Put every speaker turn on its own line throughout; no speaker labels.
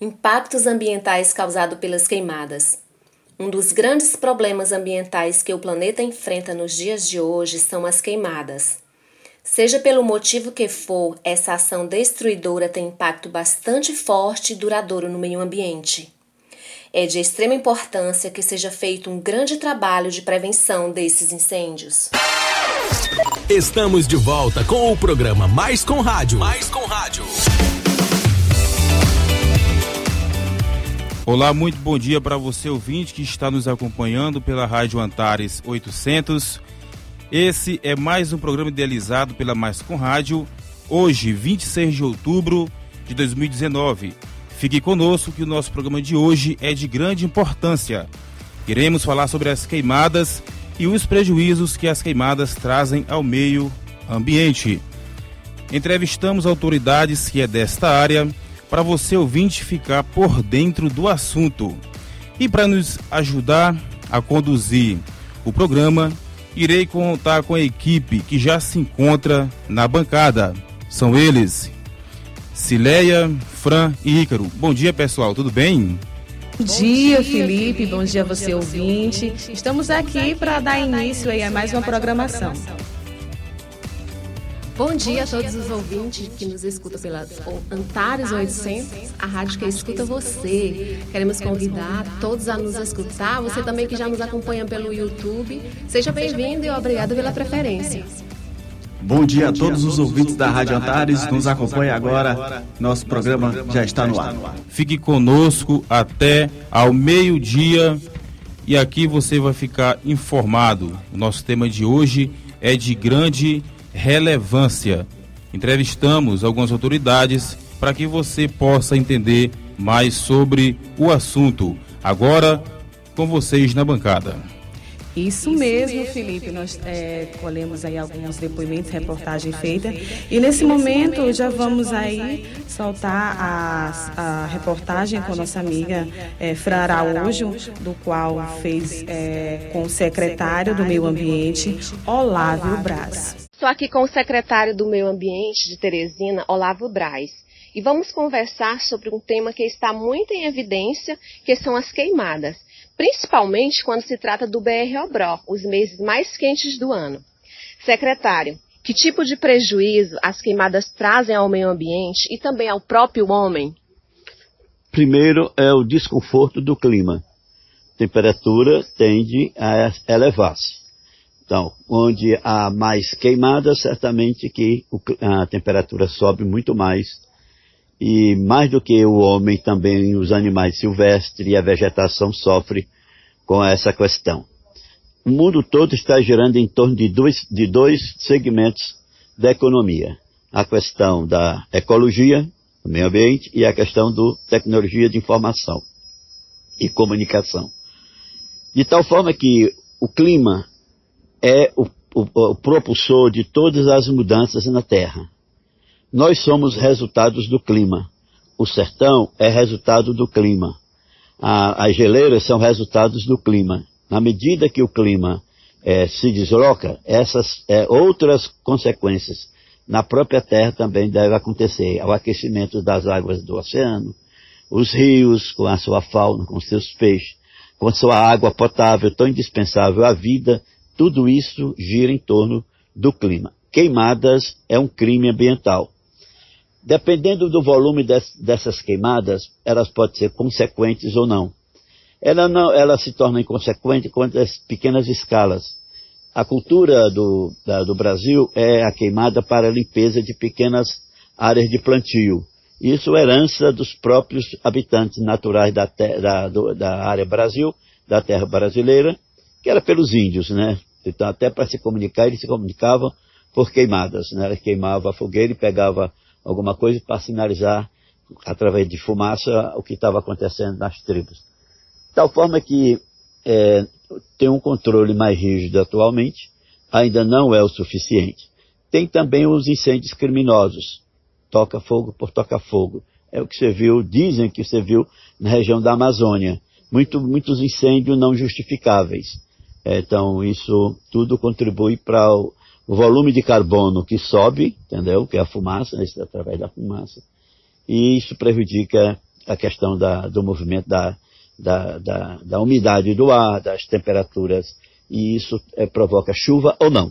Impactos ambientais causados pelas queimadas. Um dos grandes problemas ambientais que o planeta enfrenta nos dias de hoje são as queimadas. Seja pelo motivo que for, essa ação destruidora tem impacto bastante forte e duradouro no meio ambiente. É de extrema importância que seja feito um grande trabalho de prevenção desses incêndios.
Estamos de volta com o programa Mais com Rádio. Mais com Rádio.
Olá, muito bom dia para você ouvinte que está nos acompanhando pela Rádio Antares 800. Esse é mais um programa idealizado pela Mais Com Rádio, hoje, 26 de outubro de 2019. Fique conosco que o nosso programa de hoje é de grande importância. Queremos falar sobre as queimadas e os prejuízos que as queimadas trazem ao meio ambiente. Entrevistamos autoridades que é desta área para você ouvinte ficar por dentro do assunto. E para nos ajudar a conduzir o programa, irei contar com a equipe que já se encontra na bancada. São eles: Cileia, Fran e Ícaro. Bom dia, pessoal, tudo bem?
Bom dia, Felipe. Bom dia a você, ouvinte. Estamos aqui para dar início a mais uma programação.
Bom dia a todos os ouvintes que nos escutam pela Antares 800, a rádio que escuta você. Queremos convidar todos a nos escutar, você também que já nos acompanha pelo YouTube. Seja bem-vindo e obrigado pela preferência.
Bom dia a todos os ouvintes da Rádio Antares, nos acompanha agora, nosso programa já está no ar.
Fique conosco até ao meio-dia e aqui você vai ficar informado. O nosso tema de hoje é de grande importância relevância. Entrevistamos algumas autoridades para que você possa entender mais sobre o assunto. Agora, com vocês na bancada.
Isso mesmo, Felipe. Nós é, colhemos aí alguns depoimentos, reportagem feita. E nesse momento já vamos aí soltar a, a reportagem com nossa amiga é, Fra Araújo, do qual fez é, com o secretário do Meio Ambiente, Olávio Braz.
Estou aqui com o secretário do Meio Ambiente de Teresina, Olavo Braz, e vamos conversar sobre um tema que está muito em evidência, que são as queimadas, principalmente quando se trata do BR-Obró, os meses mais quentes do ano. Secretário, que tipo de prejuízo as queimadas trazem ao meio ambiente e também ao próprio homem?
Primeiro é o desconforto do clima. A temperatura tende a elevar-se. Então, onde há mais queimada, certamente que a temperatura sobe muito mais. E mais do que o homem, também os animais silvestres e a vegetação sofrem com essa questão. O mundo todo está girando em torno de dois, de dois segmentos da economia. A questão da ecologia, do meio ambiente, e a questão da tecnologia de informação e comunicação. De tal forma que o clima é o, o, o propulsor de todas as mudanças na Terra. Nós somos resultados do clima. O sertão é resultado do clima. A, as geleiras são resultados do clima. Na medida que o clima é, se desloca, essas é, outras consequências na própria Terra também devem acontecer. O aquecimento das águas do oceano, os rios com a sua fauna, com seus peixes, com sua água potável tão indispensável à vida tudo isso gira em torno do clima. Queimadas é um crime ambiental. Dependendo do volume des, dessas queimadas, elas podem ser consequentes ou não. Ela, não, ela se torna inconsequente quando as pequenas escalas. A cultura do, da, do Brasil é a queimada para a limpeza de pequenas áreas de plantio. Isso é herança dos próprios habitantes naturais da, da, do, da área Brasil, da terra brasileira, que era pelos índios, né? Então, até para se comunicar, eles se comunicavam por queimadas. Né? Eles queimavam a fogueira e pegava alguma coisa para sinalizar, através de fumaça, o que estava acontecendo nas tribos. Tal forma que é, tem um controle mais rígido atualmente, ainda não é o suficiente. Tem também os incêndios criminosos, toca fogo por toca fogo. É o que você viu, dizem que você viu na região da Amazônia. Muito, muitos incêndios não justificáveis. Então, isso tudo contribui para o, volume de carbono que sobe, entendeu? Que é a fumaça, né? através da fumaça. E isso prejudica a questão da, do movimento da, da, da, da, umidade do ar, das temperaturas, e isso é, provoca chuva ou não.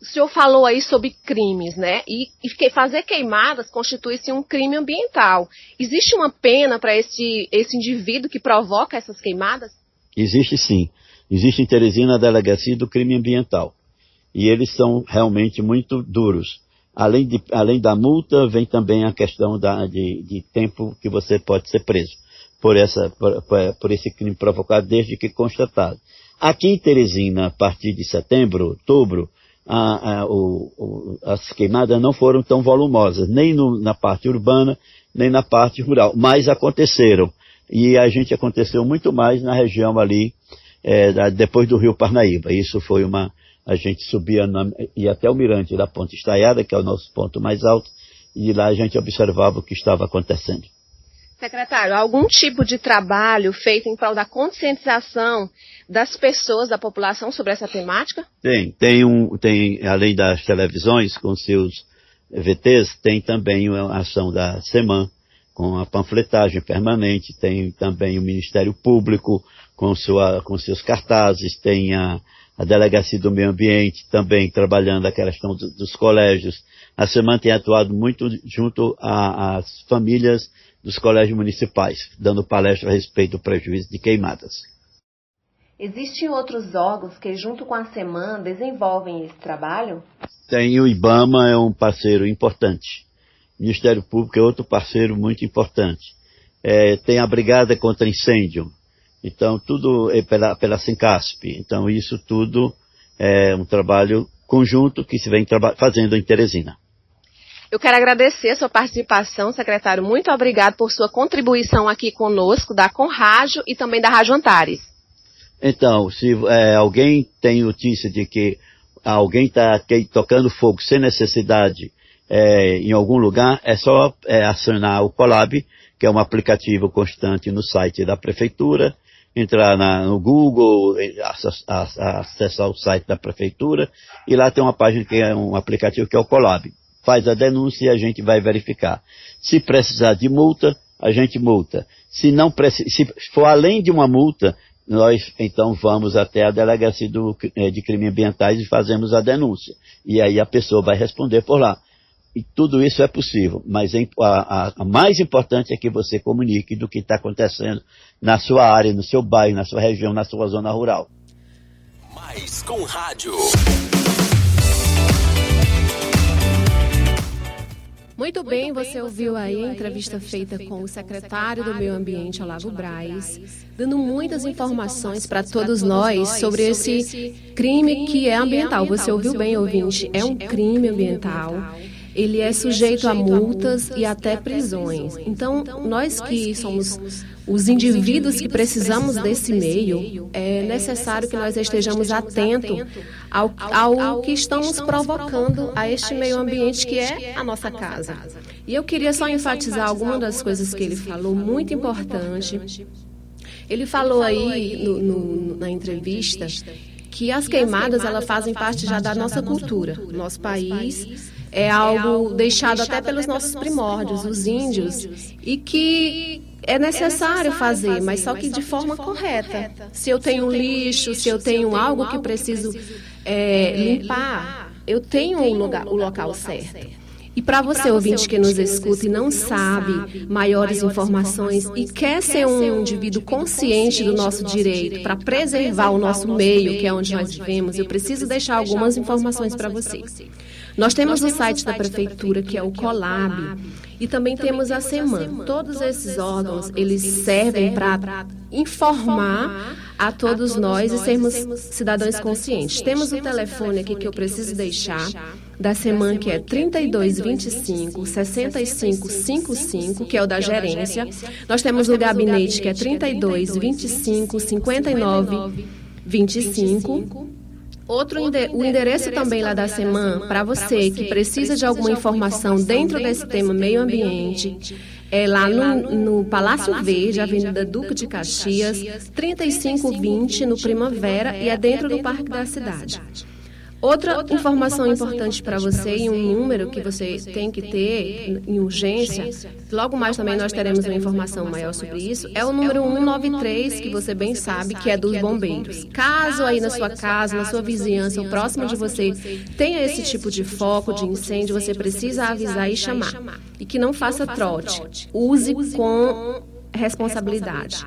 O senhor falou aí sobre crimes, né? E, e fazer queimadas constitui-se um crime ambiental. Existe uma pena para esse, esse indivíduo que provoca essas queimadas?
Existe sim. Existe em Teresina a delegacia do crime ambiental. E eles são realmente muito duros. Além, de, além da multa, vem também a questão da, de, de tempo que você pode ser preso por, essa, por, por, esse crime provocado desde que constatado. Aqui em Teresina, a partir de setembro, outubro, a, a, o, o, as queimadas não foram tão volumosas, nem no, na parte urbana, nem na parte rural, mas aconteceram. E a gente aconteceu muito mais na região ali, é, depois do rio Parnaíba. Isso foi uma, a gente subia na, ia até o mirante da Ponte Estaiada, que é o nosso ponto mais alto, e lá a gente observava o que estava acontecendo.
Secretário, algum tipo de trabalho feito em prol da conscientização das pessoas, da população sobre essa temática?
Tem, tem um, tem, além das televisões com seus VTs, tem também a ação da SEMAN, com a panfletagem permanente, tem também o Ministério Público com, sua, com seus cartazes, tem a, a Delegacia do Meio Ambiente também trabalhando a questão do, dos colégios. A SEMAN tem atuado muito junto às famílias dos colégios municipais, dando palestra a respeito do prejuízo de queimadas.
Existem outros órgãos que, junto com a SEMAN, desenvolvem esse trabalho?
Tem o IBAMA, é um parceiro importante. O Ministério Público é outro parceiro muito importante. É, tem a Brigada contra Incêndio, então, tudo é pela, pela Sincasp. Então, isso tudo é um trabalho conjunto que se vem fazendo em Teresina.
Eu quero agradecer a sua participação, secretário. Muito obrigado por sua contribuição aqui conosco, da Conrádio e também da Rádio Antares.
Então, se é, alguém tem notícia de que alguém está tocando fogo sem necessidade é, em algum lugar, é só é, acionar o Colab, que é um aplicativo constante no site da Prefeitura, entrar na, no Google, acessar o site da prefeitura e lá tem uma página que é um aplicativo que é o Colab. Faz a denúncia e a gente vai verificar. Se precisar de multa, a gente multa. Se não se for além de uma multa, nós então vamos até a delegacia do, eh, de crimes ambientais e fazemos a denúncia. E aí a pessoa vai responder por lá. E tudo isso é possível, mas a, a, a mais importante é que você comunique do que está acontecendo na sua área, no seu bairro, na sua região, na sua zona rural.
Mais com rádio.
Muito bem, você ouviu aí a entrevista feita com o secretário do Meio Ambiente, Olavo Braz, dando muitas informações para todos nós sobre esse crime que é ambiental. Você ouviu bem, ouvinte? É um crime ambiental ele é sujeito a multas e até prisões. Então, nós que somos os indivíduos que precisamos desse meio, é necessário que nós estejamos atentos ao, ao que estamos provocando a este meio ambiente que é a nossa casa. E eu queria só enfatizar algumas das coisas que ele falou, muito importante. Ele falou aí no, no, na entrevista que as queimadas elas fazem parte já da nossa cultura, nosso país é algo deixado até pelos nossos primórdios, os índios, e que é necessário fazer, mas só que de forma correta. Se eu tenho um lixo, se eu tenho algo que preciso é, limpar, eu tenho o, lugar, o local certo. E para você, ouvinte que nos escuta e não sabe maiores informações e quer ser um indivíduo consciente do nosso direito para preservar o nosso meio, que é onde nós vivemos, eu preciso deixar algumas informações para você. Nós temos o site da prefeitura, que é o Colab, e também temos a SEMAN. Todos esses órgãos, eles servem para informar a todos nós e sermos cidadãos conscientes. Temos um telefone aqui que eu preciso deixar da SEMAN, que é 3225 6555, que é o da gerência. Nós temos o gabinete, que é 3225 59 25. Outro o endereço também lá da semana para você que precisa de alguma informação dentro desse tema meio ambiente é lá no, no Palácio Verde, Avenida Duque de Caxias, 3520 no Primavera e é dentro do Parque da Cidade. Outra informação importante para você e um número que você tem que ter em urgência, logo mais também nós teremos uma informação maior sobre isso, é o número 193, que você bem sabe que é dos bombeiros. Caso aí na sua casa, na sua vizinhança, ou próximo de você, tenha esse tipo de foco de incêndio, você precisa avisar e chamar. E que não faça trote. Use com responsabilidade.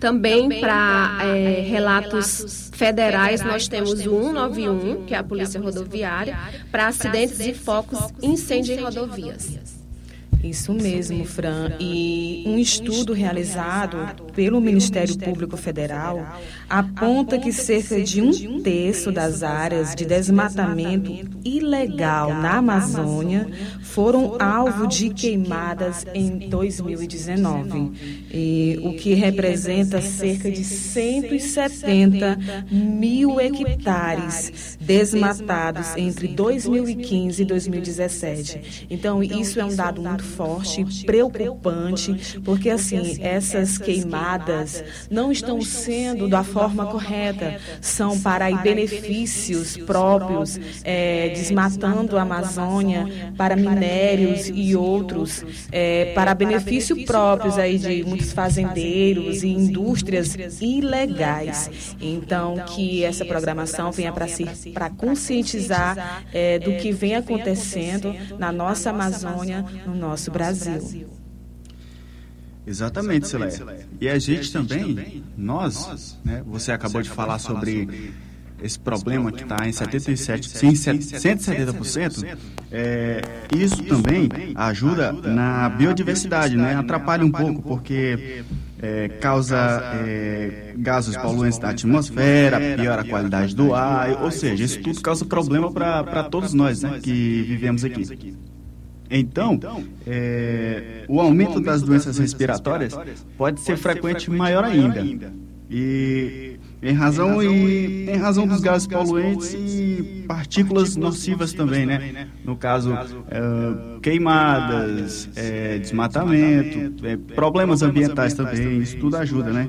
Também para é, relatos federais, nós temos o 191, que é a Polícia Rodoviária, para acidentes e focos incêndio em rodovias.
Isso mesmo, Fran. E um estudo realizado pelo Ministério Público Federal aponta que cerca de um terço das áreas de desmatamento ilegal na Amazônia foram alvo de queimadas em 2019, e, o que representa cerca de 170 mil hectares desmatados entre 2015 e 2017. Então, isso é um dado muito forte, preocupante, porque assim, essas queimadas não estão sendo da forma correta, são para benefícios próprios, é, desmatando a Amazônia para minérios e outros, é, para benefício próprios aí de muitos fazendeiros e indústrias ilegais. Então, que essa programação venha para conscientizar é, do que vem acontecendo na nossa Amazônia, no nosso nosso Brasil.
Exatamente, Sileia. E a gente também, nós, né, você acabou de falar sobre esse problema que está em 77, sim, 170%, é, isso também ajuda na biodiversidade, né? Atrapalha um pouco, porque é, causa é, gases poluentes da atmosfera, piora a qualidade do ar, ou seja, isso tudo causa problema para todos nós né, que vivemos aqui. Então, é, o aumento das doenças respiratórias pode ser frequente maior ainda. E em razão, e, em razão dos gases poluentes e partículas nocivas também, né? No caso, é, queimadas, é, desmatamento, é, problemas ambientais também, isso tudo ajuda, né?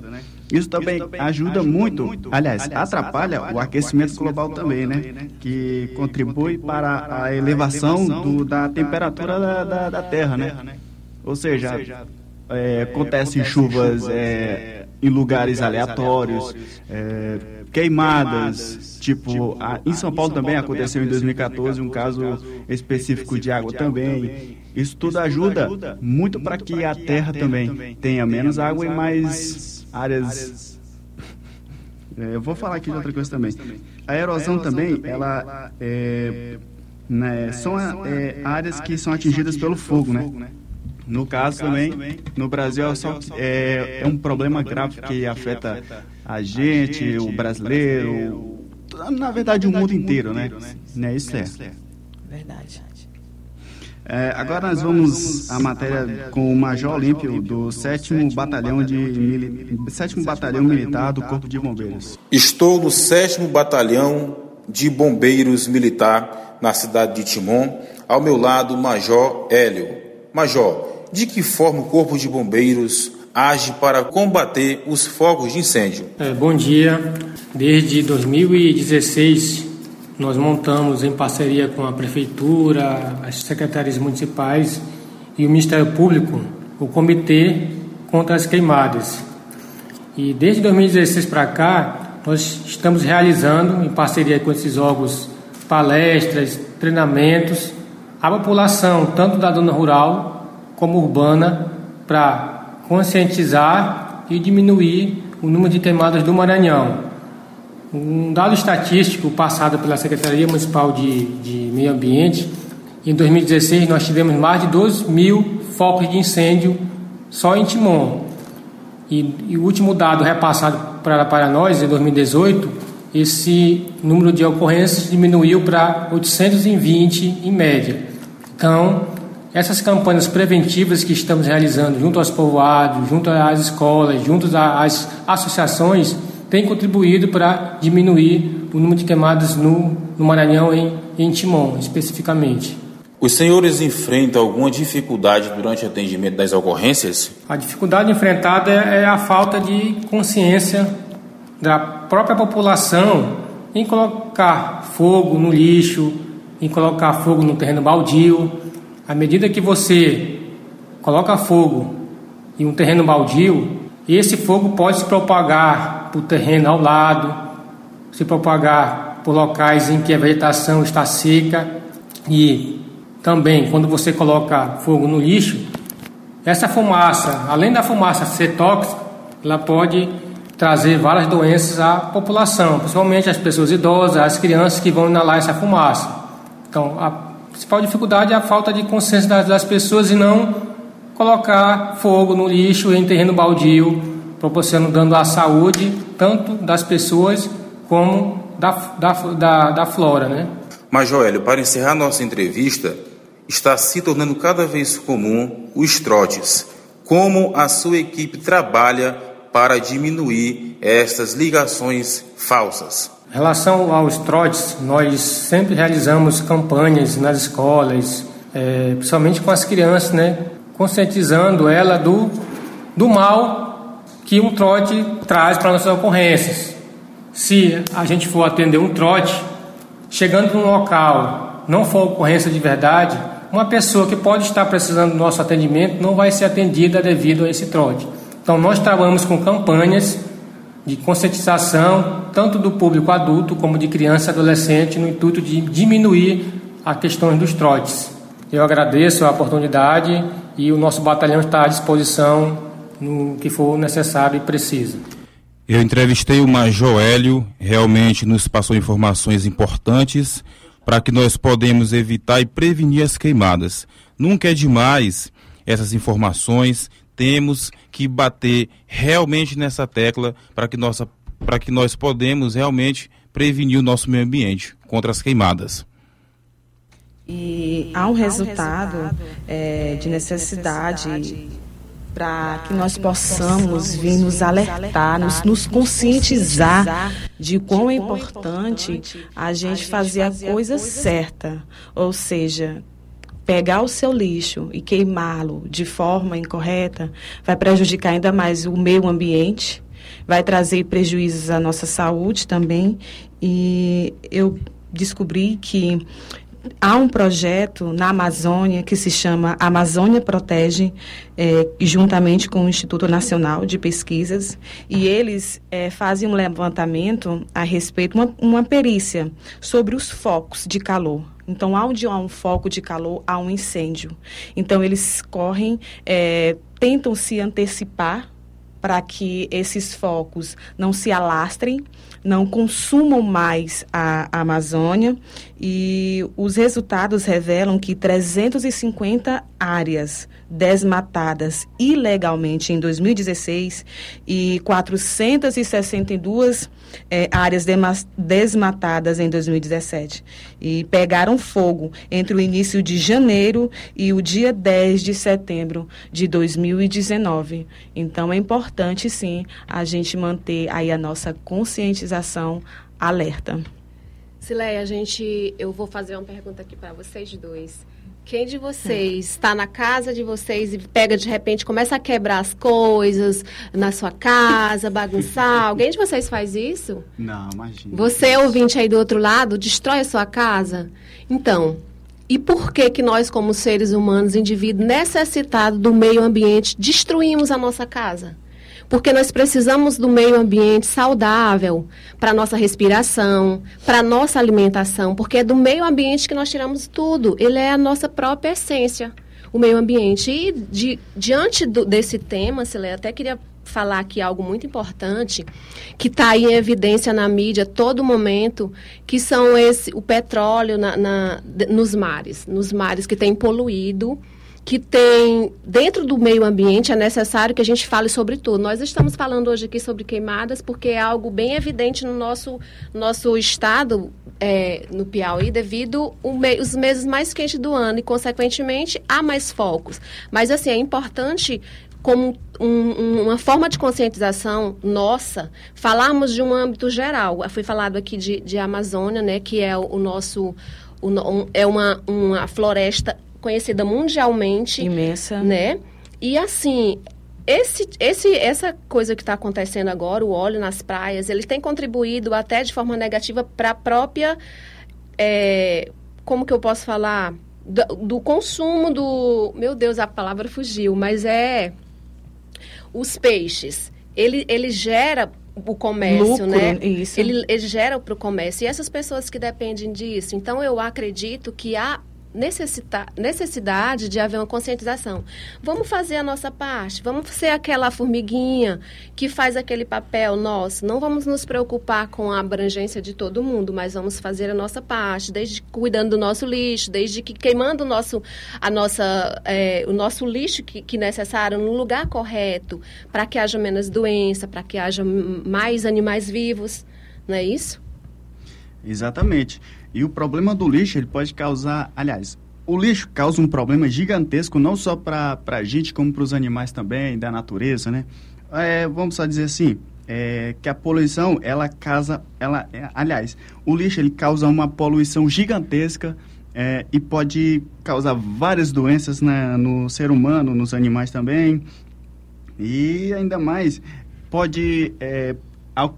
Isso também ajuda muito, aliás, atrapalha o aquecimento global também, né? Que contribui para a elevação do, da temperatura da, da, da Terra, né? Ou seja, é, acontecem chuvas é, em lugares aleatórios, é, queimadas, tipo, a, em São Paulo também aconteceu em 2014 um caso específico de água também. Isso tudo ajuda muito para que a Terra também tenha menos água e mais áreas. É, eu vou falar aqui de outra coisa também. A erosão também, ela é, né, são é, áreas que são atingidas pelo fogo, né? No caso também, no Brasil é, só, é, é um problema grave que afeta a gente, o brasileiro, na verdade o mundo inteiro, né? né? Isso é.
Verdade.
É, agora nós vamos à matéria com o Major Olímpio do 7 Batalhão, de Mili... 7 Batalhão Militar do Corpo de Bombeiros.
Estou no 7 Batalhão de Bombeiros Militar na cidade de Timon. Ao meu lado, Major Hélio. Major, de que forma o Corpo de Bombeiros age para combater os focos de incêndio?
É, bom dia. Desde 2016 nós montamos em parceria com a Prefeitura, as secretarias municipais e o Ministério Público o Comitê contra as Queimadas. E desde 2016 para cá, nós estamos realizando, em parceria com esses órgãos, palestras, treinamentos à população, tanto da zona rural como urbana, para conscientizar e diminuir o número de queimadas do Maranhão. Um dado estatístico passado pela Secretaria Municipal de, de Meio Ambiente, em 2016 nós tivemos mais de 12 mil focos de incêndio só em Timon. E, e o último dado repassado para, para nós, em 2018, esse número de ocorrências diminuiu para 820 em média. Então, essas campanhas preventivas que estamos realizando junto aos povoados, junto às escolas, junto às associações, tem contribuído para diminuir o número de queimadas no, no Maranhão em, em Timon, especificamente.
Os senhores enfrentam alguma dificuldade durante o atendimento das ocorrências?
A dificuldade enfrentada é a falta de consciência da própria população em colocar fogo no lixo, em colocar fogo no terreno baldio. À medida que você coloca fogo em um terreno baldio, esse fogo pode se propagar para o terreno ao lado, se propagar por locais em que a vegetação está seca e também quando você coloca fogo no lixo, essa fumaça, além da fumaça ser tóxica, ela pode trazer várias doenças à população, principalmente as pessoas idosas, as crianças que vão inalar essa fumaça. Então, a principal dificuldade é a falta de consciência das, das pessoas e não colocar fogo no lixo em terreno baldio, proporcionando à saúde tanto das pessoas como da, da, da, da flora, né?
Mas, Joélio, para encerrar nossa entrevista, está se tornando cada vez comum os trotes. Como a sua equipe trabalha para diminuir estas ligações falsas?
Em relação aos trotes, nós sempre realizamos campanhas nas escolas, é, principalmente com as crianças, né, conscientizando ela do, do mal que um trote traz para nossas ocorrências. Se a gente for atender um trote, chegando num local, não for ocorrência de verdade, uma pessoa que pode estar precisando do nosso atendimento não vai ser atendida devido a esse trote. Então, nós trabalhamos com campanhas de conscientização, tanto do público adulto como de criança e adolescente, no intuito de diminuir a questão dos trotes. Eu agradeço a oportunidade e o nosso batalhão está à disposição no que for necessário e preciso.
Eu entrevistei o Major Hélio, realmente nos passou informações importantes para que nós podemos evitar e prevenir as queimadas. Nunca é demais essas informações, temos que bater realmente nessa tecla para que, nossa, para que nós podemos realmente prevenir o nosso meio ambiente contra as queimadas.
E há um resultado é, de necessidade para que nós possamos vir nos alertar, nos, nos conscientizar de quão é importante a gente fazer a coisa certa, ou seja, pegar o seu lixo e queimá-lo de forma incorreta vai prejudicar ainda mais o meio ambiente, vai trazer prejuízos à nossa saúde também. E eu descobri que há um projeto na Amazônia que se chama Amazônia Protege, é, juntamente com o Instituto Nacional de Pesquisas, e eles é, fazem um levantamento a respeito, uma, uma perícia sobre os focos de calor então, onde há um foco de calor, há um incêndio. Então, eles correm, é, tentam se antecipar para que esses focos não se alastrem, não consumam mais a, Amazônia. E os resultados revelam que 350 áreas desmatadas ilegalmente em 2016 e 462 é, áreas desmatadas em 2017. E pegaram fogo entre o início de janeiro e o dia 10 de setembro de 2019. Então é importante sim a gente manter aí a nossa conscientização alerta.
Sileia, a gente, eu vou fazer uma pergunta aqui para vocês dois. Quem de vocês está na casa de vocês e pega de repente, começa a quebrar as coisas na sua casa, bagunçar? Alguém de vocês faz isso?
Não, imagina.
Você, ouvinte aí do outro lado, destrói a sua casa? Então, e por que que nós, como seres humanos, indivíduos necessitados do meio ambiente, destruímos a nossa casa? Porque nós precisamos do meio ambiente saudável para nossa respiração, para nossa alimentação, porque é do meio ambiente que nós tiramos tudo. Ele é a nossa própria essência, o meio ambiente. E de, diante do, desse tema, Silé, até queria falar aqui algo muito importante que está em evidência na mídia todo momento, que são esse o petróleo na, na, nos mares, nos mares que tem poluído que tem dentro do meio ambiente é necessário que a gente fale sobre tudo. Nós estamos falando hoje aqui sobre queimadas porque é algo bem evidente no nosso nosso estado é, no Piauí devido os meses mais quentes do ano e consequentemente há mais focos. Mas assim é importante como um, uma forma de conscientização nossa, falarmos de um âmbito geral. Foi falado aqui de, de Amazônia, né, que é o, o nosso o, um, é uma, uma floresta conhecida mundialmente.
Imensa.
Né? E assim, esse, esse, essa coisa que está acontecendo agora, o óleo nas praias, ele tem contribuído até de forma negativa para a própria, é, como que eu posso falar, do, do, consumo do, meu Deus, a palavra fugiu, mas é os peixes. Ele, ele gera o comércio,
Lucro,
né?
Isso.
Ele, ele gera para o comércio. E essas pessoas que dependem disso. Então, eu acredito que há necessita, necessidade de haver uma conscientização. Vamos fazer a nossa parte, vamos ser aquela formiguinha que faz aquele papel nosso. Não vamos nos preocupar com a abrangência de todo mundo, mas vamos fazer a nossa parte, desde cuidando do nosso lixo, desde que queimando o nosso, a nossa, é, o nosso lixo que, que necessário no lugar correto, para que haja menos doença, para que haja mais animais vivos, não é isso?
Exatamente. E o problema do lixo, ele pode causar, aliás, o lixo causa um problema gigantesco não só para a gente, como para os animais também, da natureza, né? É, vamos só dizer assim, é, que a poluição, ela causa, ela, é, aliás, o lixo ele causa uma poluição gigantesca é, e pode causar várias doenças no ser humano, nos animais também. E ainda mais, pode é,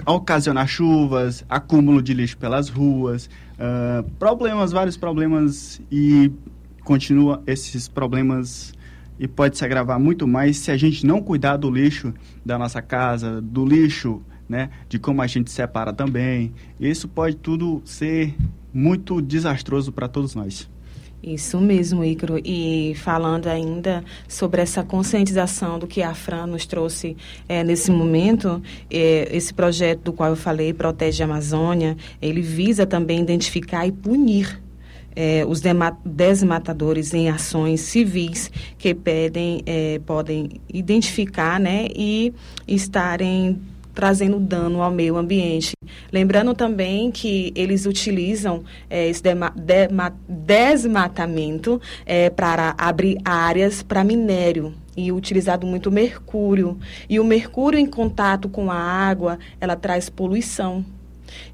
ocasionar chuvas, acúmulo de lixo pelas ruas, uh, problemas, vários problemas e continua esses problemas e pode se agravar muito mais se a gente não cuidar do lixo da nossa casa, do lixo, né, de como a gente separa também. Isso pode tudo ser muito desastroso para todos nós.
Isso mesmo, Icaro. E falando ainda sobre essa conscientização do que a Fran nos trouxe é, nesse momento, é, esse projeto do qual eu falei, Protege a Amazônia, ele visa também identificar e punir é, os desmatadores em ações civis que pedem, é, podem identificar né, e estarem trazendo dano ao meio ambiente. Lembrando também que eles utilizam é, esse desmatamento é, para abrir áreas para minério e utilizado muito mercúrio. E o mercúrio em contato com a água, ela traz poluição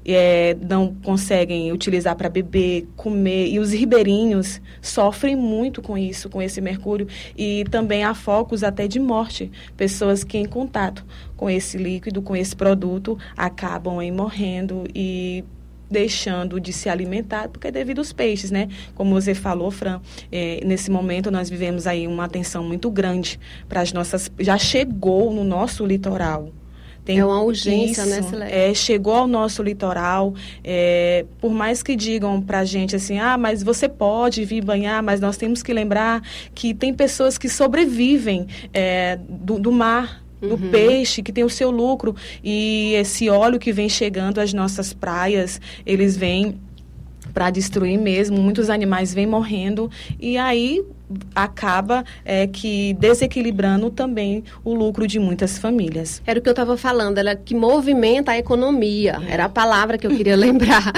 é, não conseguem utilizar para beber, comer. E os ribeirinhos sofrem muito com isso, com esse mercúrio. E também há focos até de morte. Pessoas que em contato com esse líquido, com esse produto, acabam aí morrendo e deixando de se alimentar, porque é devido aos peixes, né? Como você falou, Fran, é, nesse momento nós vivemos aí uma atenção muito grande para as nossas... Já chegou no nosso litoral
tem é uma urgência, né,
isso, né, É, chegou ao nosso litoral, é, por mais que digam para a gente assim, ah, mas você pode vir banhar, mas nós temos que lembrar que tem pessoas que sobrevivem é, do, do mar, do uhum. peixe que tem o seu lucro. E esse óleo que vem chegando às nossas praias, eles vêm para destruir mesmo, muitos animais vêm morrendo. E aí acaba é, que desequilibrando também o lucro de muitas famílias.
Era o que eu estava falando, ela que movimenta a economia. Era a palavra que eu queria lembrar.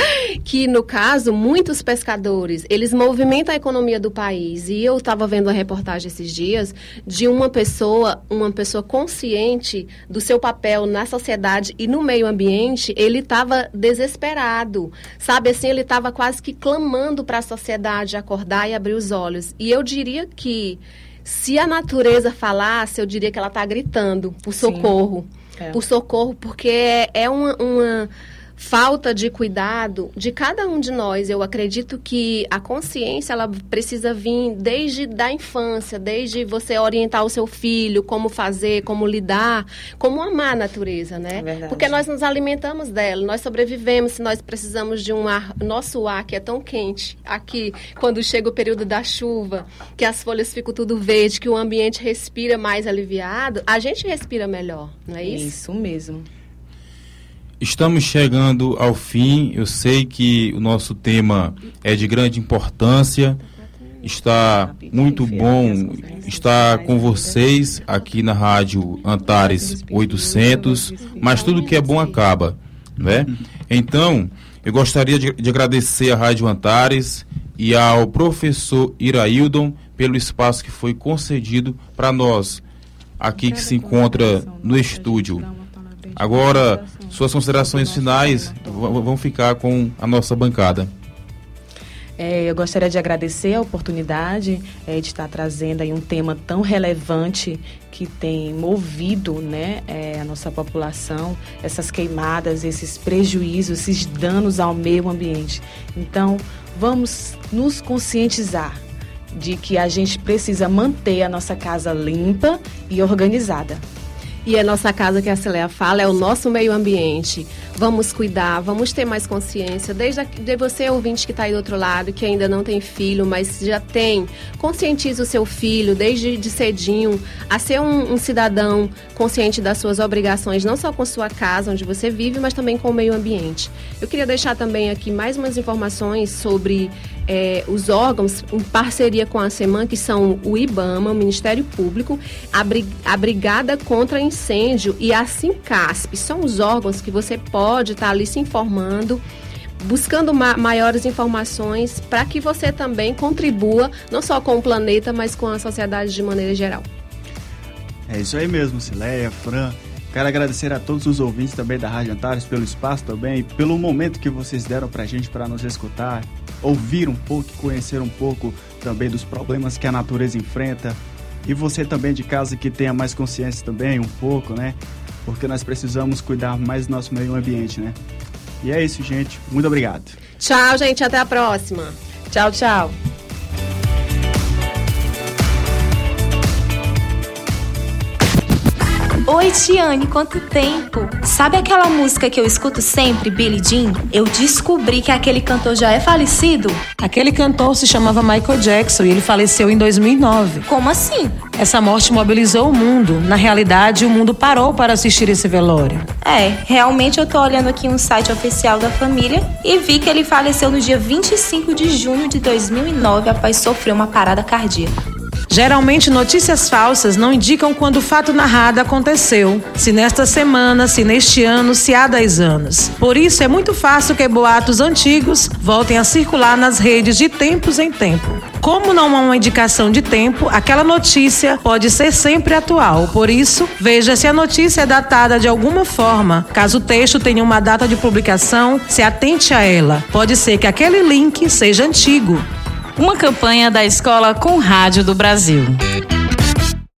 Que no caso, muitos pescadores, eles movimentam a economia do país. E eu estava vendo uma reportagem esses dias de uma pessoa, uma pessoa consciente do seu papel na sociedade e no meio ambiente, ele estava desesperado. Sabe assim, ele estava quase que clamando para a sociedade acordar e abrir os olhos. E eu diria que se a natureza falasse, eu diria que ela está gritando por socorro. É. Por socorro, porque é, é uma, uma falta de cuidado de cada um de nós. Eu acredito que a consciência ela precisa vir desde da infância, desde você orientar o seu filho como fazer, como lidar, como amar a natureza, né? É Porque nós nos alimentamos dela, nós sobrevivemos se nós precisamos de um ar, nosso ar que é tão quente aqui, quando chega o período da chuva, que as folhas ficam tudo verde, que o ambiente respira mais aliviado, a gente respira melhor, não é isso?
Isso mesmo.
Estamos chegando ao fim. Eu sei que o nosso tema é de grande importância. Está muito bom estar com vocês aqui na Rádio Antares 800, mas tudo que é bom acaba, né? Então, eu gostaria de, de agradecer à Rádio Antares e ao professor Iraildon pelo espaço que foi concedido para nós aqui que se encontra no estúdio. Agora, suas considerações finais vão ficar com a nossa bancada.
É, eu gostaria de agradecer a oportunidade é, de estar trazendo aí um tema tão relevante que tem movido né, é, a nossa população, essas queimadas, esses prejuízos, esses danos ao meio ambiente. Então, vamos nos conscientizar de que a gente precisa manter a nossa casa limpa e organizada.
E a nossa casa que a Celea fala é o nosso meio ambiente. Vamos cuidar, vamos ter mais consciência. Desde de você, ouvinte que está aí do outro lado, que ainda não tem filho, mas já tem, conscientize o seu filho desde de cedinho a ser um, um cidadão consciente das suas obrigações, não só com sua casa, onde você vive, mas também com o meio ambiente. Eu queria deixar também aqui mais umas informações sobre é, os órgãos, em parceria com a SEMAN, que são o IBAMA, o Ministério Público, a, Brigada contra Incêndio e a SINCASP. São os órgãos que você pode estar tá ali se informando buscando ma maiores informações para que você também contribua não só com o planeta, mas com a sociedade de maneira geral.
É isso aí mesmo, Cileia, Fran. Quero agradecer a todos os ouvintes também da Rádio Antares pelo espaço também, pelo momento que vocês deram para a gente para nos escutar, ouvir um pouco conhecer um pouco também dos problemas que a natureza enfrenta. E você também de casa que tenha mais consciência também, um pouco, né? Porque nós precisamos cuidar mais do nosso meio ambiente, né? E é isso, gente. Muito obrigado.
Tchau, gente. Até a próxima.
Tchau, tchau.
Oi, Tiane, quanto tempo? Sabe aquela música que eu escuto sempre, Billie Jean? Eu descobri que aquele cantor já é falecido.
Aquele cantor se chamava Michael Jackson e ele faleceu em 2009.
Como assim?
Essa morte mobilizou o mundo. Na realidade, o mundo parou para assistir esse velório.
É, realmente eu tô olhando aqui um site oficial da família e vi que ele faleceu no dia 25 de junho de 2009 após sofrer uma parada cardíaca.
Geralmente, notícias falsas não indicam quando o fato narrado aconteceu, se nesta semana, se neste ano, se há 10 anos. Por isso, é muito fácil que boatos antigos voltem a circular nas redes de tempos em tempo. Como não há uma indicação de tempo, aquela notícia pode ser sempre atual. Por isso, veja se a notícia é datada de alguma forma. Caso o texto tenha uma data de publicação, se atente a ela. Pode ser que aquele link seja antigo.
Uma campanha da Escola com Rádio do Brasil.